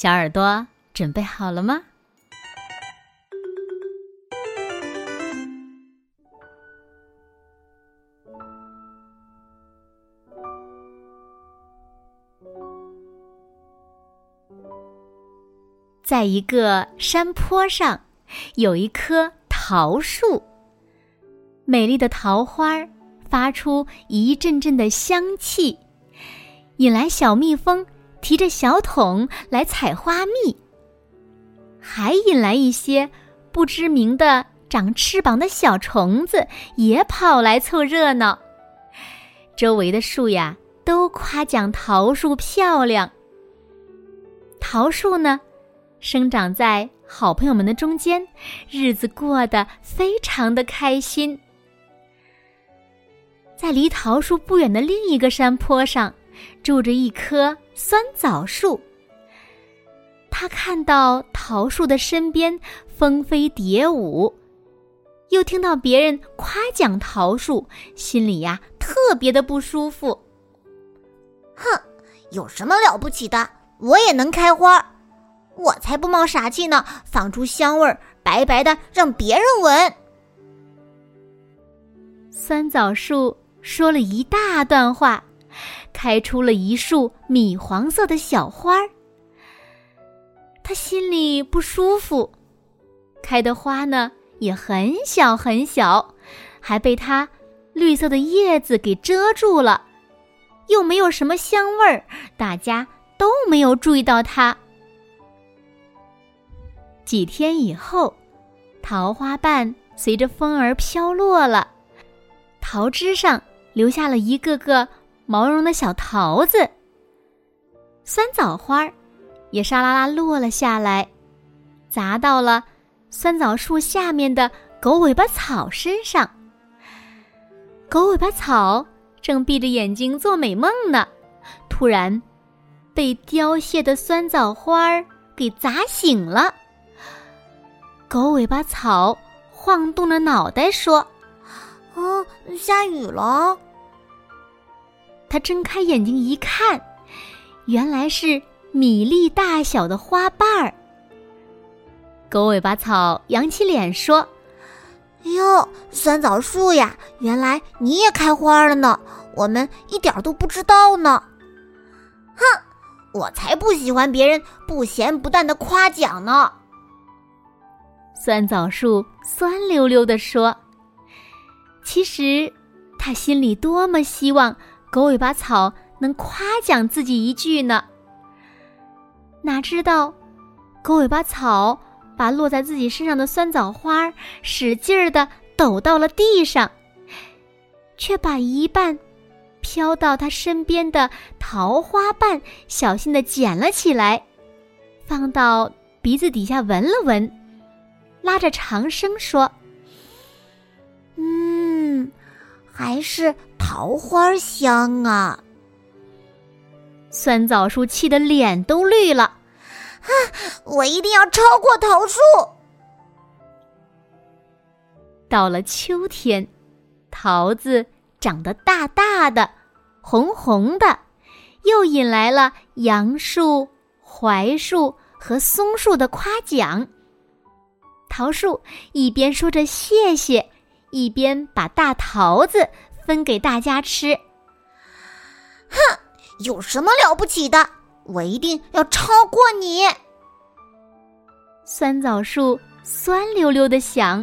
小耳朵准备好了吗？在一个山坡上，有一棵桃树。美丽的桃花发出一阵阵的香气，引来小蜜蜂。提着小桶来采花蜜，还引来一些不知名的长翅膀的小虫子，也跑来凑热闹。周围的树呀，都夸奖桃树漂亮。桃树呢，生长在好朋友们的中间，日子过得非常的开心。在离桃树不远的另一个山坡上，住着一棵。酸枣树，他看到桃树的身边蜂飞蝶舞，又听到别人夸奖桃树，心里呀特别的不舒服。哼，有什么了不起的？我也能开花，我才不冒傻气呢！放出香味儿，白白的让别人闻。酸枣树说了一大段话。开出了一束米黄色的小花儿，他心里不舒服。开的花呢也很小很小，还被它绿色的叶子给遮住了，又没有什么香味儿，大家都没有注意到它。几天以后，桃花瓣随着风儿飘落了，桃枝上留下了一个个。毛茸的小桃子，酸枣花儿也沙啦啦落了下来，砸到了酸枣树下面的狗尾巴草身上。狗尾巴草正闭着眼睛做美梦呢，突然被凋谢的酸枣花儿给砸醒了。狗尾巴草晃动着脑袋说：“啊，下雨了。”他睁开眼睛一看，原来是米粒大小的花瓣儿。狗尾巴草扬起脸说：“哟，酸枣树呀，原来你也开花了呢，我们一点都不知道呢。”哼，我才不喜欢别人不咸不淡的夸奖呢。酸枣树酸溜溜地说：“其实，他心里多么希望。”狗尾巴草能夸奖自己一句呢？哪知道，狗尾巴草把落在自己身上的酸枣花使劲儿的抖到了地上，却把一半飘到他身边的桃花瓣小心的捡了起来，放到鼻子底下闻了闻，拉着长声说：“嗯，还是。”桃花香啊！酸枣树气得脸都绿了，啊！我一定要超过桃树。到了秋天，桃子长得大大的、红红的，又引来了杨树、槐树和松树的夸奖。桃树一边说着谢谢，一边把大桃子。分给大家吃。哼，有什么了不起的？我一定要超过你！酸枣树酸溜溜的想，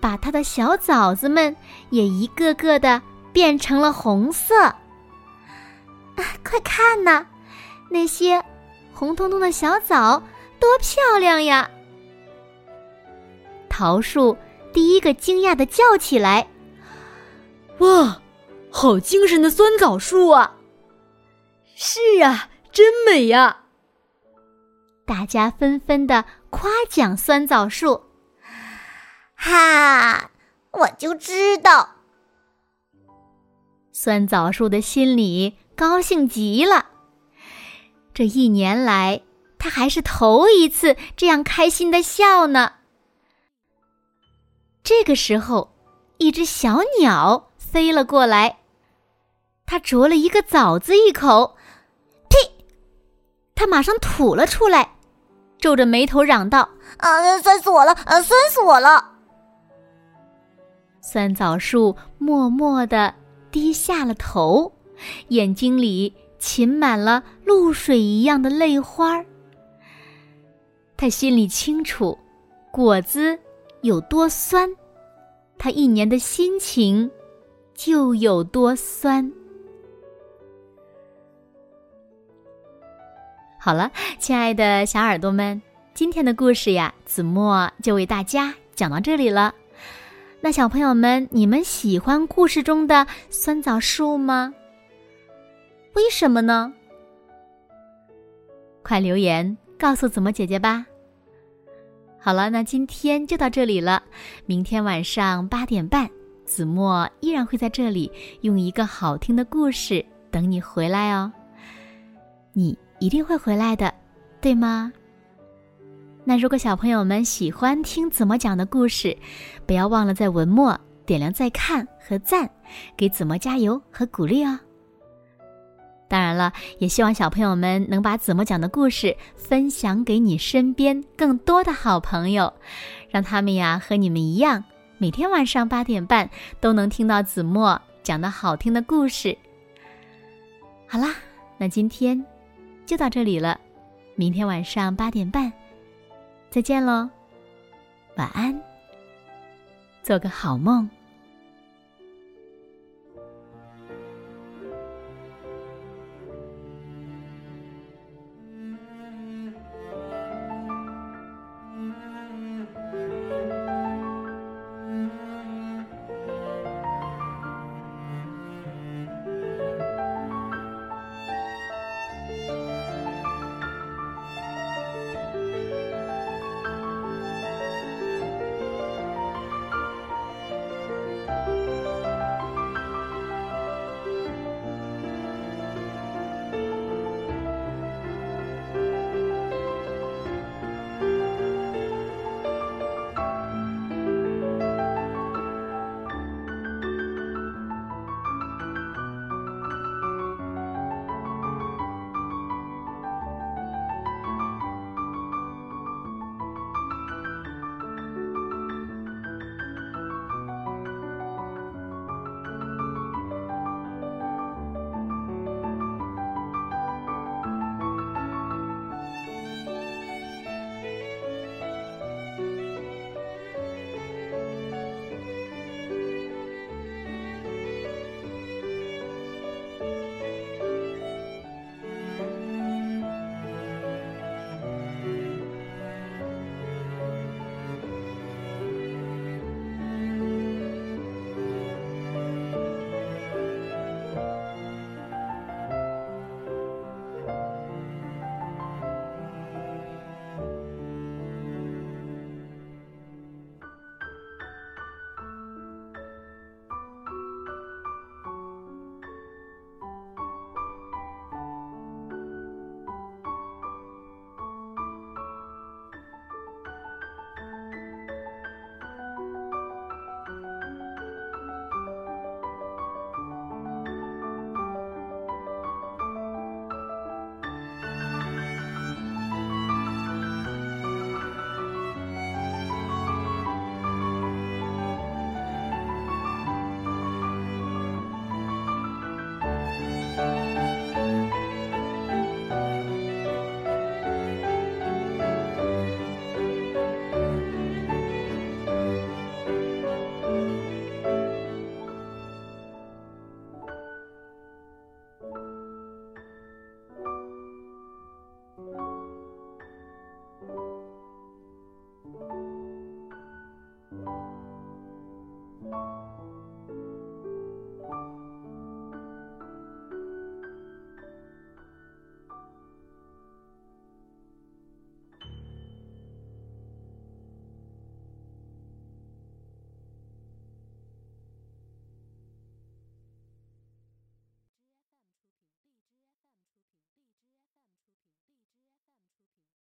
把它的小枣子们也一个个的变成了红色。啊，快看呐，那些红彤彤的小枣多漂亮呀！桃树第一个惊讶的叫起来。哇，好精神的酸枣树啊！是啊，真美呀！大家纷纷的夸奖酸枣树。哈，我就知道。酸枣树的心里高兴极了。这一年来，他还是头一次这样开心的笑呢。这个时候，一只小鸟飞了过来，它啄了一个枣子一口，呸！它马上吐了出来，皱着眉头嚷道：“啊，酸死我了！啊，酸死我了！”酸枣树默默的。低下了头，眼睛里噙满了露水一样的泪花儿。他心里清楚，果子有多酸，他一年的心情就有多酸。好了，亲爱的小耳朵们，今天的故事呀，子墨就为大家讲到这里了。那小朋友们，你们喜欢故事中的酸枣树吗？为什么呢？快留言告诉子墨姐姐吧。好了，那今天就到这里了。明天晚上八点半，子墨依然会在这里用一个好听的故事等你回来哦。你一定会回来的，对吗？那如果小朋友们喜欢听子墨讲的故事，不要忘了在文末点亮再看和赞，给子墨加油和鼓励哦。当然了，也希望小朋友们能把子墨讲的故事分享给你身边更多的好朋友，让他们呀和你们一样，每天晚上八点半都能听到子墨讲的好听的故事。好啦，那今天就到这里了，明天晚上八点半。再见喽，晚安，做个好梦。